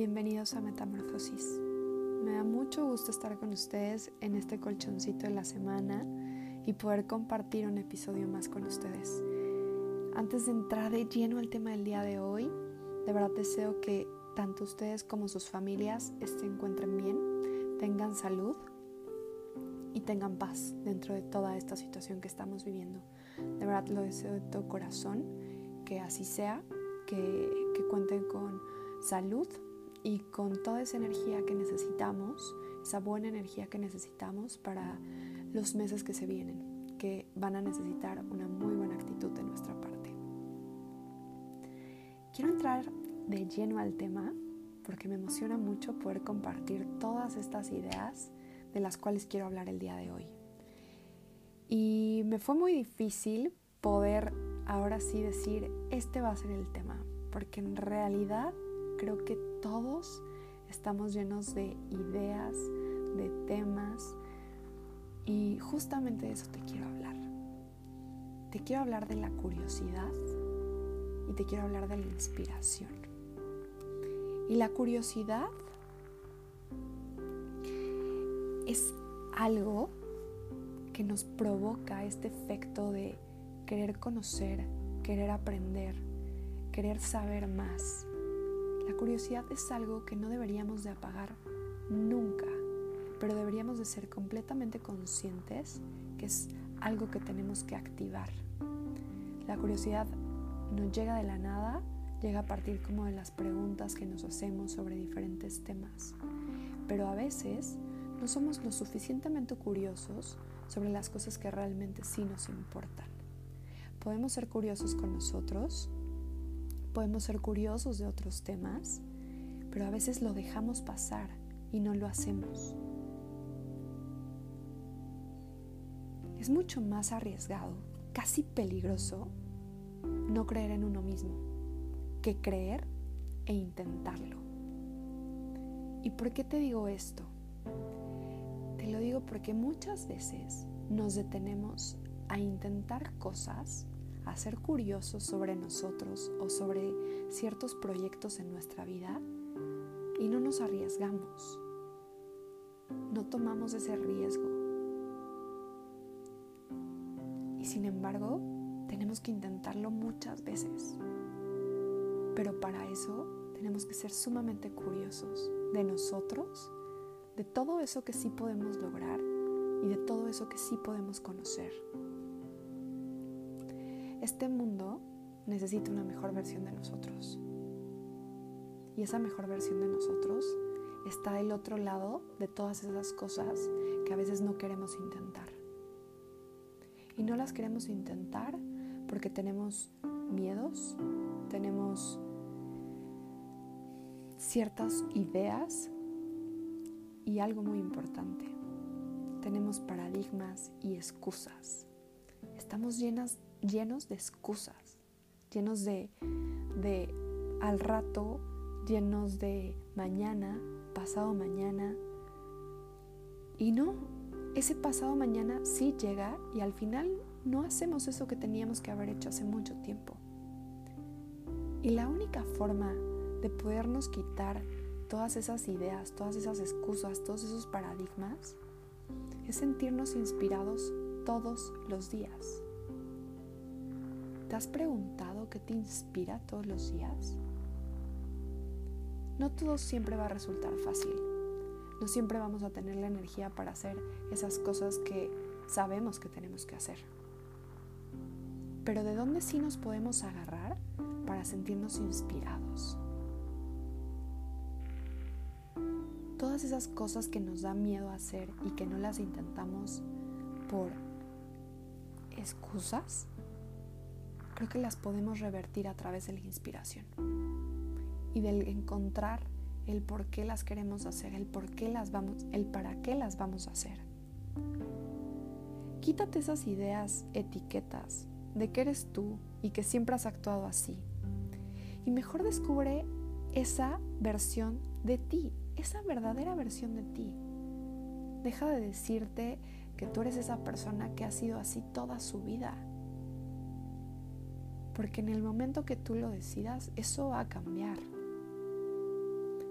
Bienvenidos a Metamorfosis. Me da mucho gusto estar con ustedes en este colchoncito de la semana y poder compartir un episodio más con ustedes. Antes de entrar de lleno al tema del día de hoy, de verdad deseo que tanto ustedes como sus familias se encuentren bien, tengan salud y tengan paz dentro de toda esta situación que estamos viviendo. De verdad lo deseo de todo corazón, que así sea, que, que cuenten con salud y con toda esa energía que necesitamos, esa buena energía que necesitamos para los meses que se vienen, que van a necesitar una muy buena actitud de nuestra parte. Quiero entrar de lleno al tema porque me emociona mucho poder compartir todas estas ideas de las cuales quiero hablar el día de hoy. Y me fue muy difícil poder ahora sí decir, este va a ser el tema, porque en realidad creo que todos estamos llenos de ideas, de temas y justamente de eso te quiero hablar. Te quiero hablar de la curiosidad y te quiero hablar de la inspiración. Y la curiosidad es algo que nos provoca este efecto de querer conocer, querer aprender, querer saber más. La curiosidad es algo que no deberíamos de apagar nunca, pero deberíamos de ser completamente conscientes que es algo que tenemos que activar. La curiosidad no llega de la nada, llega a partir como de las preguntas que nos hacemos sobre diferentes temas. Pero a veces no somos lo suficientemente curiosos sobre las cosas que realmente sí nos importan. Podemos ser curiosos con nosotros, Podemos ser curiosos de otros temas, pero a veces lo dejamos pasar y no lo hacemos. Es mucho más arriesgado, casi peligroso, no creer en uno mismo que creer e intentarlo. ¿Y por qué te digo esto? Te lo digo porque muchas veces nos detenemos a intentar cosas a ser curiosos sobre nosotros o sobre ciertos proyectos en nuestra vida y no nos arriesgamos. No tomamos ese riesgo. Y sin embargo, tenemos que intentarlo muchas veces. Pero para eso tenemos que ser sumamente curiosos de nosotros, de todo eso que sí podemos lograr y de todo eso que sí podemos conocer. Este mundo necesita una mejor versión de nosotros. Y esa mejor versión de nosotros está del otro lado de todas esas cosas que a veces no queremos intentar. Y no las queremos intentar porque tenemos miedos, tenemos ciertas ideas y algo muy importante, tenemos paradigmas y excusas. Estamos llenas llenos de excusas, llenos de, de al rato, llenos de mañana, pasado mañana. Y no, ese pasado mañana sí llega y al final no hacemos eso que teníamos que haber hecho hace mucho tiempo. Y la única forma de podernos quitar todas esas ideas, todas esas excusas, todos esos paradigmas, es sentirnos inspirados todos los días. ¿Te has preguntado qué te inspira todos los días? No todo siempre va a resultar fácil. No siempre vamos a tener la energía para hacer esas cosas que sabemos que tenemos que hacer. Pero ¿de dónde sí nos podemos agarrar para sentirnos inspirados? Todas esas cosas que nos da miedo hacer y que no las intentamos por excusas creo que las podemos revertir a través de la inspiración y del encontrar el por qué las queremos hacer, el por qué las vamos, el para qué las vamos a hacer. Quítate esas ideas, etiquetas de que eres tú y que siempre has actuado así. Y mejor descubre esa versión de ti, esa verdadera versión de ti. Deja de decirte que tú eres esa persona que ha sido así toda su vida porque en el momento que tú lo decidas, eso va a cambiar.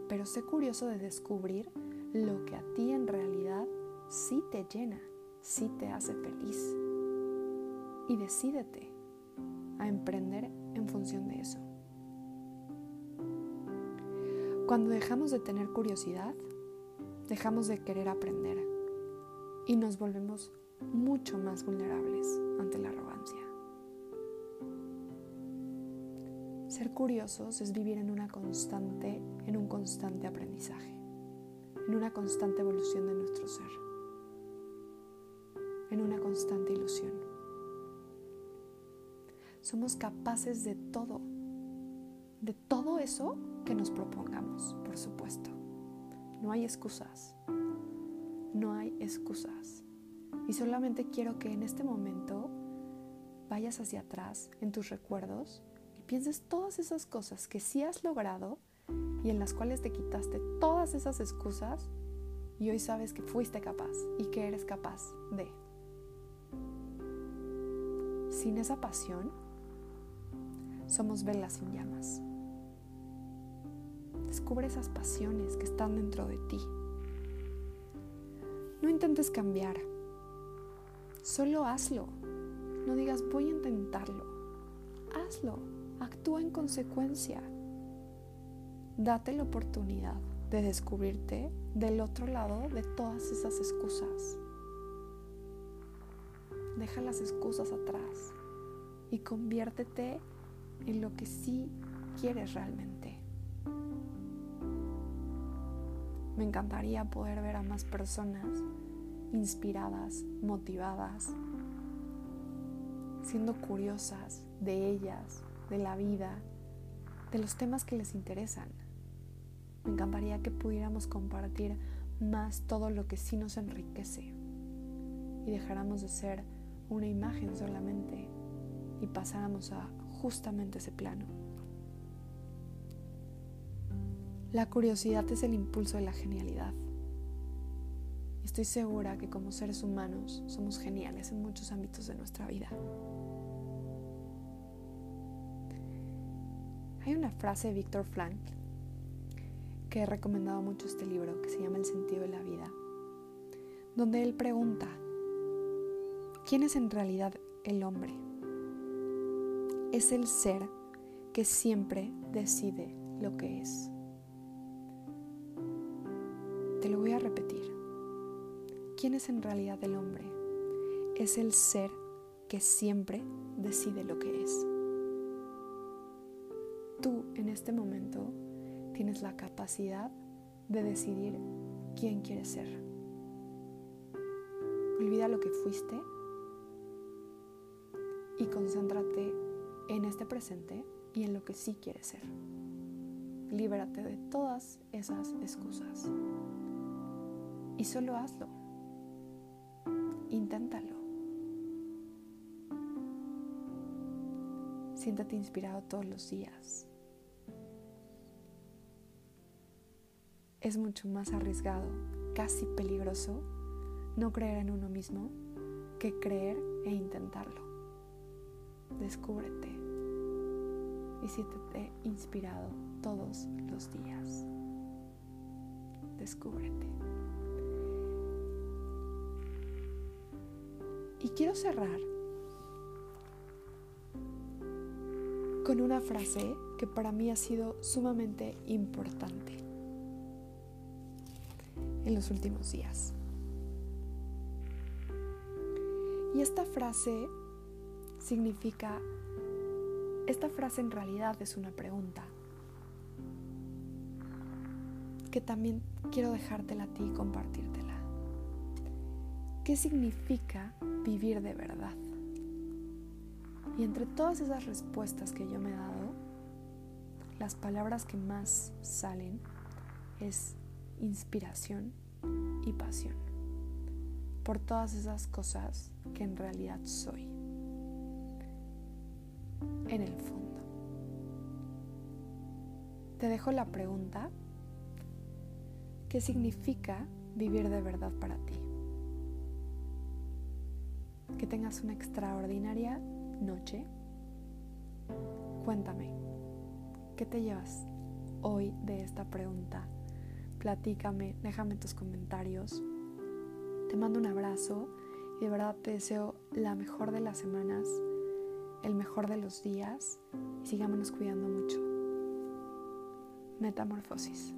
pero sé curioso de descubrir lo que a ti en realidad sí te llena, sí te hace feliz. Y decídete a emprender en función de eso. Cuando dejamos de tener curiosidad, dejamos de querer aprender y nos volvemos mucho más vulnerables ante la arrogancia. Ser curiosos es vivir en una constante, en un constante aprendizaje, en una constante evolución de nuestro ser, en una constante ilusión. Somos capaces de todo, de todo eso que nos propongamos, por supuesto. No hay excusas, no hay excusas. Y solamente quiero que en este momento vayas hacia atrás en tus recuerdos pienses todas esas cosas que sí has logrado y en las cuales te quitaste todas esas excusas y hoy sabes que fuiste capaz y que eres capaz de. Sin esa pasión, somos velas sin llamas. Descubre esas pasiones que están dentro de ti. No intentes cambiar. Solo hazlo. No digas voy a intentarlo. Hazlo. Actúa en consecuencia. Date la oportunidad de descubrirte del otro lado de todas esas excusas. Deja las excusas atrás y conviértete en lo que sí quieres realmente. Me encantaría poder ver a más personas inspiradas, motivadas, siendo curiosas de ellas, de la vida, de los temas que les interesan. Me encantaría que pudiéramos compartir más todo lo que sí nos enriquece y dejáramos de ser una imagen solamente y pasáramos a justamente ese plano. La curiosidad es el impulso de la genialidad. Estoy segura que como seres humanos somos geniales en muchos ámbitos de nuestra vida. Hay una frase de Víctor Frank que he recomendado mucho este libro que se llama El sentido de la vida, donde él pregunta, ¿quién es en realidad el hombre? Es el ser que siempre decide lo que es. Te lo voy a repetir. ¿Quién es en realidad el hombre? Es el ser que siempre decide lo que es. Tú en este momento tienes la capacidad de decidir quién quieres ser. Olvida lo que fuiste y concéntrate en este presente y en lo que sí quieres ser. Libérate de todas esas excusas. Y solo hazlo. Inténtalo. Siéntate inspirado todos los días. Es mucho más arriesgado, casi peligroso, no creer en uno mismo que creer e intentarlo. Descúbrete y siéntete inspirado todos los días. Descúbrete. Y quiero cerrar con una frase que para mí ha sido sumamente importante los últimos días. Y esta frase significa, esta frase en realidad es una pregunta que también quiero dejártela a ti y compartírtela. ¿Qué significa vivir de verdad? Y entre todas esas respuestas que yo me he dado, las palabras que más salen es inspiración y pasión por todas esas cosas que en realidad soy en el fondo. Te dejo la pregunta, ¿qué significa vivir de verdad para ti? Que tengas una extraordinaria noche. Cuéntame, ¿qué te llevas hoy de esta pregunta platícame, déjame tus comentarios. Te mando un abrazo y de verdad te deseo la mejor de las semanas, el mejor de los días y sigámonos cuidando mucho. Metamorfosis.